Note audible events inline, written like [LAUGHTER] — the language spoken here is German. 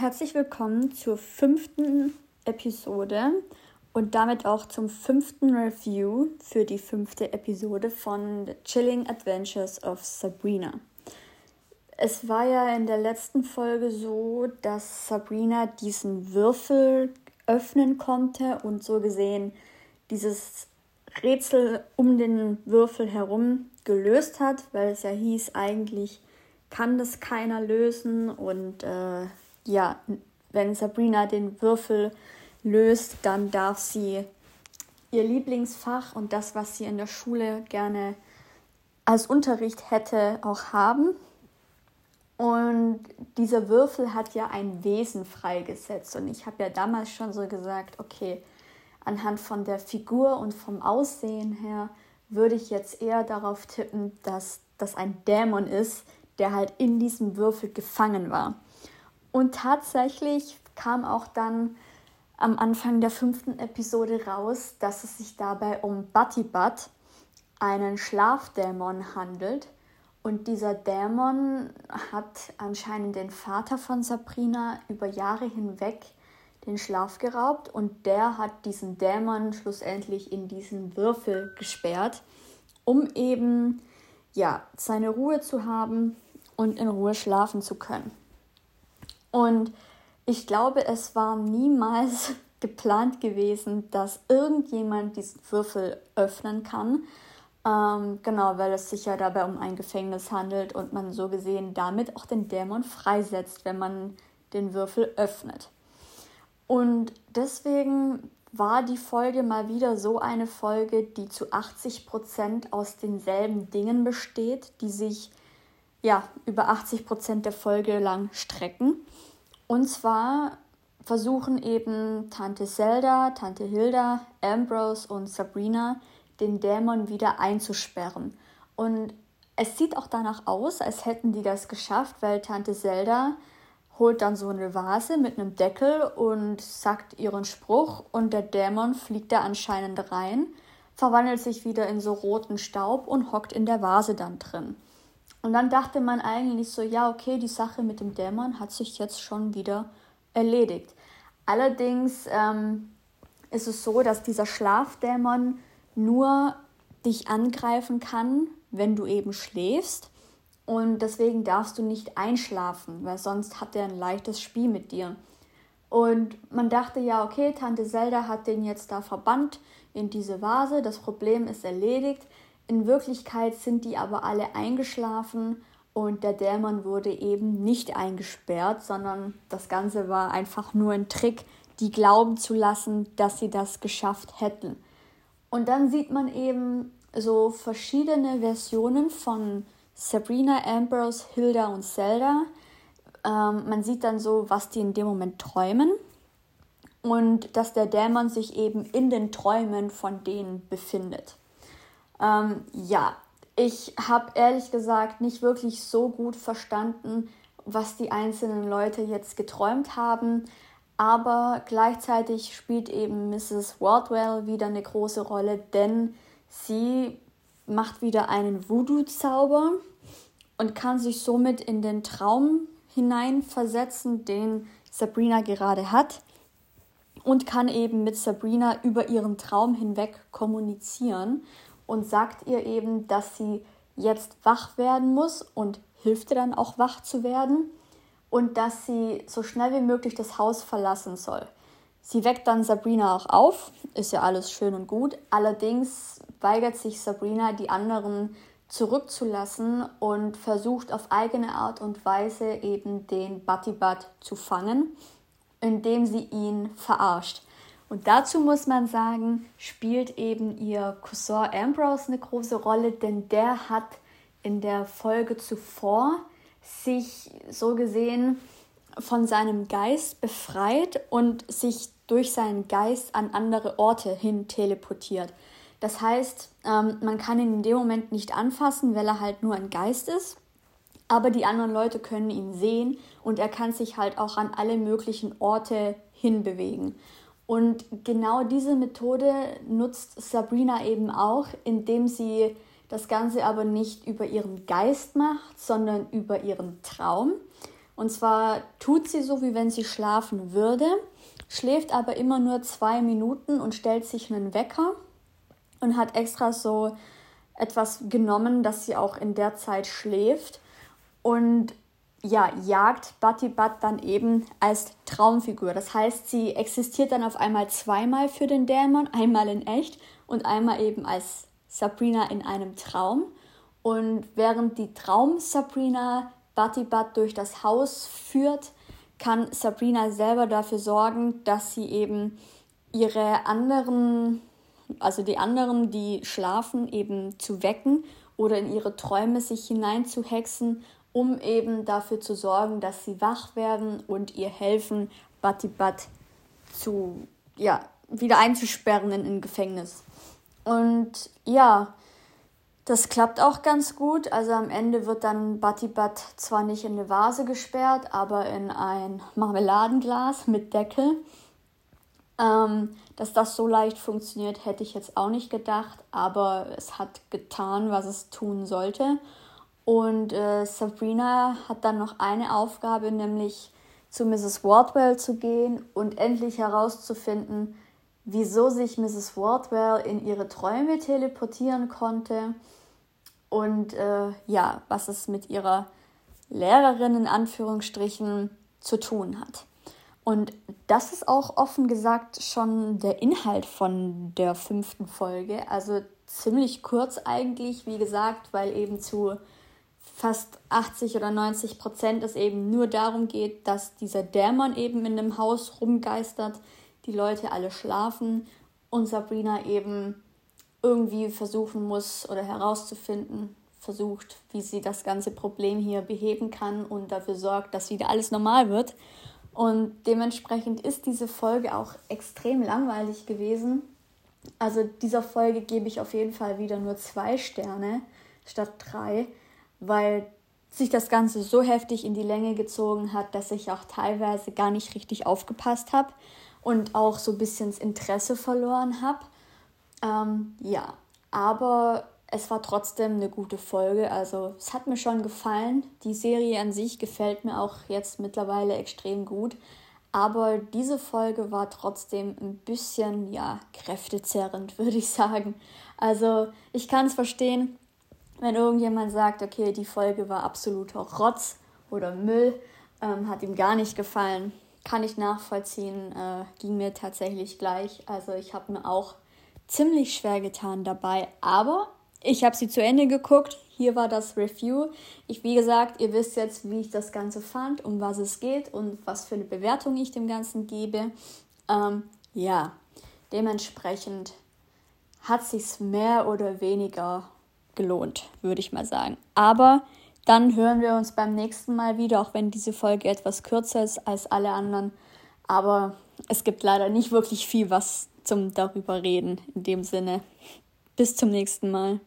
Herzlich willkommen zur fünften Episode und damit auch zum fünften Review für die fünfte Episode von The Chilling Adventures of Sabrina. Es war ja in der letzten Folge so, dass Sabrina diesen Würfel öffnen konnte und so gesehen dieses Rätsel um den Würfel herum gelöst hat, weil es ja hieß, eigentlich kann das keiner lösen und äh, ja, wenn Sabrina den Würfel löst, dann darf sie ihr Lieblingsfach und das, was sie in der Schule gerne als Unterricht hätte, auch haben. Und dieser Würfel hat ja ein Wesen freigesetzt. Und ich habe ja damals schon so gesagt, okay, anhand von der Figur und vom Aussehen her würde ich jetzt eher darauf tippen, dass das ein Dämon ist, der halt in diesem Würfel gefangen war. Und tatsächlich kam auch dann am Anfang der fünften Episode raus, dass es sich dabei um Batibat, einen Schlafdämon, handelt. Und dieser Dämon hat anscheinend den Vater von Sabrina über Jahre hinweg den Schlaf geraubt und der hat diesen Dämon schlussendlich in diesen Würfel gesperrt, um eben ja, seine Ruhe zu haben und in Ruhe schlafen zu können. Und ich glaube, es war niemals [LAUGHS] geplant gewesen, dass irgendjemand diesen Würfel öffnen kann. Ähm, genau, weil es sich ja dabei um ein Gefängnis handelt und man so gesehen damit auch den Dämon freisetzt, wenn man den Würfel öffnet. Und deswegen war die Folge mal wieder so eine Folge, die zu 80 Prozent aus denselben Dingen besteht, die sich ja über 80 Prozent der Folge lang strecken. Und zwar versuchen eben Tante Zelda, Tante Hilda, Ambrose und Sabrina den Dämon wieder einzusperren. Und es sieht auch danach aus, als hätten die das geschafft, weil Tante Zelda holt dann so eine Vase mit einem Deckel und sagt ihren Spruch und der Dämon fliegt da anscheinend rein, verwandelt sich wieder in so roten Staub und hockt in der Vase dann drin. Und dann dachte man eigentlich so, ja, okay, die Sache mit dem Dämon hat sich jetzt schon wieder erledigt. Allerdings ähm, ist es so, dass dieser Schlafdämon nur dich angreifen kann, wenn du eben schläfst. Und deswegen darfst du nicht einschlafen, weil sonst hat er ein leichtes Spiel mit dir. Und man dachte ja, okay, Tante Zelda hat den jetzt da verbannt in diese Vase, das Problem ist erledigt. In Wirklichkeit sind die aber alle eingeschlafen und der Dämon wurde eben nicht eingesperrt, sondern das Ganze war einfach nur ein Trick, die glauben zu lassen, dass sie das geschafft hätten. Und dann sieht man eben so verschiedene Versionen von Sabrina, Ambrose, Hilda und Zelda. Ähm, man sieht dann so, was die in dem Moment träumen und dass der Dämon sich eben in den Träumen von denen befindet. Ähm, ja, ich habe ehrlich gesagt nicht wirklich so gut verstanden, was die einzelnen Leute jetzt geträumt haben. Aber gleichzeitig spielt eben Mrs. Wardwell wieder eine große Rolle, denn sie macht wieder einen Voodoo-Zauber und kann sich somit in den Traum hineinversetzen, den Sabrina gerade hat und kann eben mit Sabrina über ihren Traum hinweg kommunizieren und sagt ihr eben, dass sie jetzt wach werden muss und hilft ihr dann auch wach zu werden und dass sie so schnell wie möglich das Haus verlassen soll. Sie weckt dann Sabrina auch auf, ist ja alles schön und gut. Allerdings weigert sich Sabrina, die anderen zurückzulassen und versucht auf eigene Art und Weise eben den Batibat zu fangen, indem sie ihn verarscht. Und dazu muss man sagen, spielt eben ihr Cousin Ambrose eine große Rolle, denn der hat in der Folge zuvor sich so gesehen von seinem Geist befreit und sich durch seinen Geist an andere Orte hin teleportiert. Das heißt, ähm, man kann ihn in dem Moment nicht anfassen, weil er halt nur ein Geist ist, aber die anderen Leute können ihn sehen und er kann sich halt auch an alle möglichen Orte hinbewegen. Und genau diese Methode nutzt Sabrina eben auch, indem sie das Ganze aber nicht über ihren Geist macht, sondern über ihren Traum. Und zwar tut sie so, wie wenn sie schlafen würde, schläft aber immer nur zwei Minuten und stellt sich einen Wecker und hat extra so etwas genommen, dass sie auch in der Zeit schläft und ja, jagt Batty Butt dann eben als Traumfigur. Das heißt, sie existiert dann auf einmal zweimal für den Dämon, [LAUGHS] einmal in echt und einmal eben als Sabrina in einem Traum. Und während die Traum-Sabrina Batty Butt durch das Haus führt, kann Sabrina selber dafür sorgen, dass sie eben ihre anderen also die anderen, die schlafen, eben zu wecken oder in ihre Träume sich hineinzuhexen, um eben dafür zu sorgen, dass sie wach werden und ihr helfen, Batibat zu, ja, wieder einzusperren in ein Gefängnis. Und ja, das klappt auch ganz gut. Also am Ende wird dann Batibat zwar nicht in eine Vase gesperrt, aber in ein Marmeladenglas mit Deckel. Ähm, dass das so leicht funktioniert, hätte ich jetzt auch nicht gedacht, aber es hat getan, was es tun sollte. Und äh, Sabrina hat dann noch eine Aufgabe, nämlich zu Mrs. Wardwell zu gehen und endlich herauszufinden, wieso sich Mrs. Wardwell in ihre Träume teleportieren konnte und äh, ja, was es mit ihrer Lehrerin in Anführungsstrichen zu tun hat. Und das ist auch offen gesagt schon der Inhalt von der fünften Folge. Also ziemlich kurz eigentlich, wie gesagt, weil eben zu fast 80 oder 90 Prozent es eben nur darum geht, dass dieser Dämon eben in dem Haus rumgeistert, die Leute alle schlafen und Sabrina eben irgendwie versuchen muss oder herauszufinden, versucht, wie sie das ganze Problem hier beheben kann und dafür sorgt, dass wieder alles normal wird. Und dementsprechend ist diese Folge auch extrem langweilig gewesen. Also dieser Folge gebe ich auf jeden Fall wieder nur zwei Sterne statt drei, weil sich das Ganze so heftig in die Länge gezogen hat, dass ich auch teilweise gar nicht richtig aufgepasst habe und auch so ein bisschen das Interesse verloren habe. Ähm, ja, aber es war trotzdem eine gute Folge. Also es hat mir schon gefallen. Die Serie an sich gefällt mir auch jetzt mittlerweile extrem gut. Aber diese Folge war trotzdem ein bisschen, ja, kräftezerrend, [LAUGHS] würde ich sagen. Also ich kann es verstehen, wenn irgendjemand sagt, okay, die Folge war absoluter Rotz oder Müll, ähm, hat ihm gar nicht gefallen. Kann ich nachvollziehen, äh, ging mir tatsächlich gleich. Also ich habe mir auch ziemlich schwer getan dabei, aber ich habe sie zu Ende geguckt. Hier war das Review. Ich, wie gesagt, ihr wisst jetzt, wie ich das Ganze fand, um was es geht und was für eine Bewertung ich dem Ganzen gebe. Ähm, ja, dementsprechend hat sich's mehr oder weniger gelohnt, würde ich mal sagen. Aber dann hören wir uns beim nächsten Mal wieder, auch wenn diese Folge etwas kürzer ist als alle anderen. Aber es gibt leider nicht wirklich viel was zum darüber reden in dem Sinne. Bis zum nächsten Mal.